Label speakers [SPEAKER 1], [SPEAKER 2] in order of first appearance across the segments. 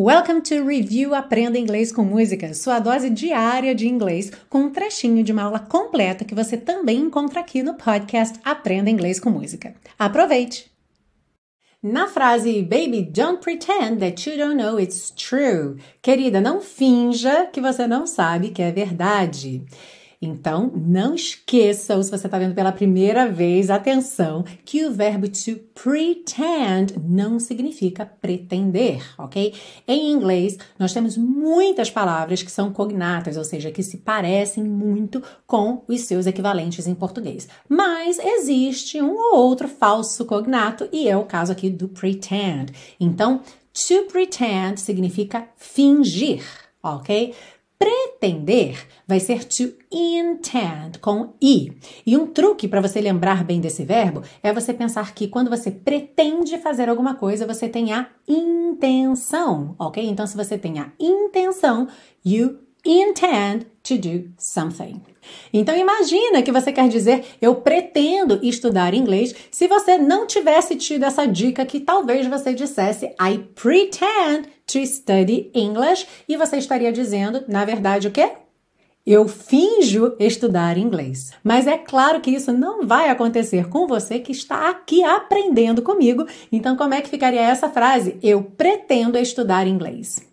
[SPEAKER 1] Welcome to Review Aprenda Inglês com Música, sua dose diária de inglês, com um trechinho de uma aula completa que você também encontra aqui no podcast Aprenda Inglês com Música. Aproveite! Na frase Baby, don't pretend that you don't know it's true. Querida, não finja que você não sabe que é verdade. Então, não esqueça, ou se você está vendo pela primeira vez, atenção, que o verbo to pretend não significa pretender, ok? Em inglês, nós temos muitas palavras que são cognatas, ou seja, que se parecem muito com os seus equivalentes em português. Mas existe um ou outro falso cognato, e é o caso aqui do pretend. Então, to pretend significa fingir, ok? Pretender vai ser to intend com i. E um truque para você lembrar bem desse verbo é você pensar que quando você pretende fazer alguma coisa, você tem a intenção, ok? Então, se você tem a intenção, you intend to do something. Então imagina que você quer dizer eu pretendo estudar inglês se você não tivesse tido essa dica que talvez você dissesse I pretend to study English e você estaria dizendo, na verdade, o quê? Eu finjo estudar inglês. Mas é claro que isso não vai acontecer com você que está aqui aprendendo comigo. Então, como é que ficaria essa frase? Eu pretendo estudar inglês.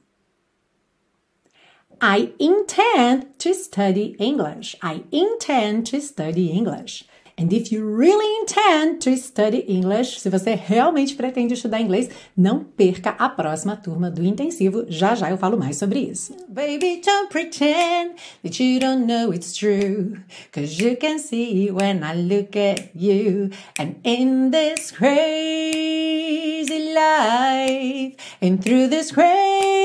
[SPEAKER 1] I intend to study English. I intend to study English. And if you really intend to study English, se você realmente pretende estudar inglês, não perca a próxima turma do intensivo. Já já eu falo mais sobre isso. Baby, don't pretend that you don't know it's true. Cause you can see when I look at you. And in this crazy life, and through this crazy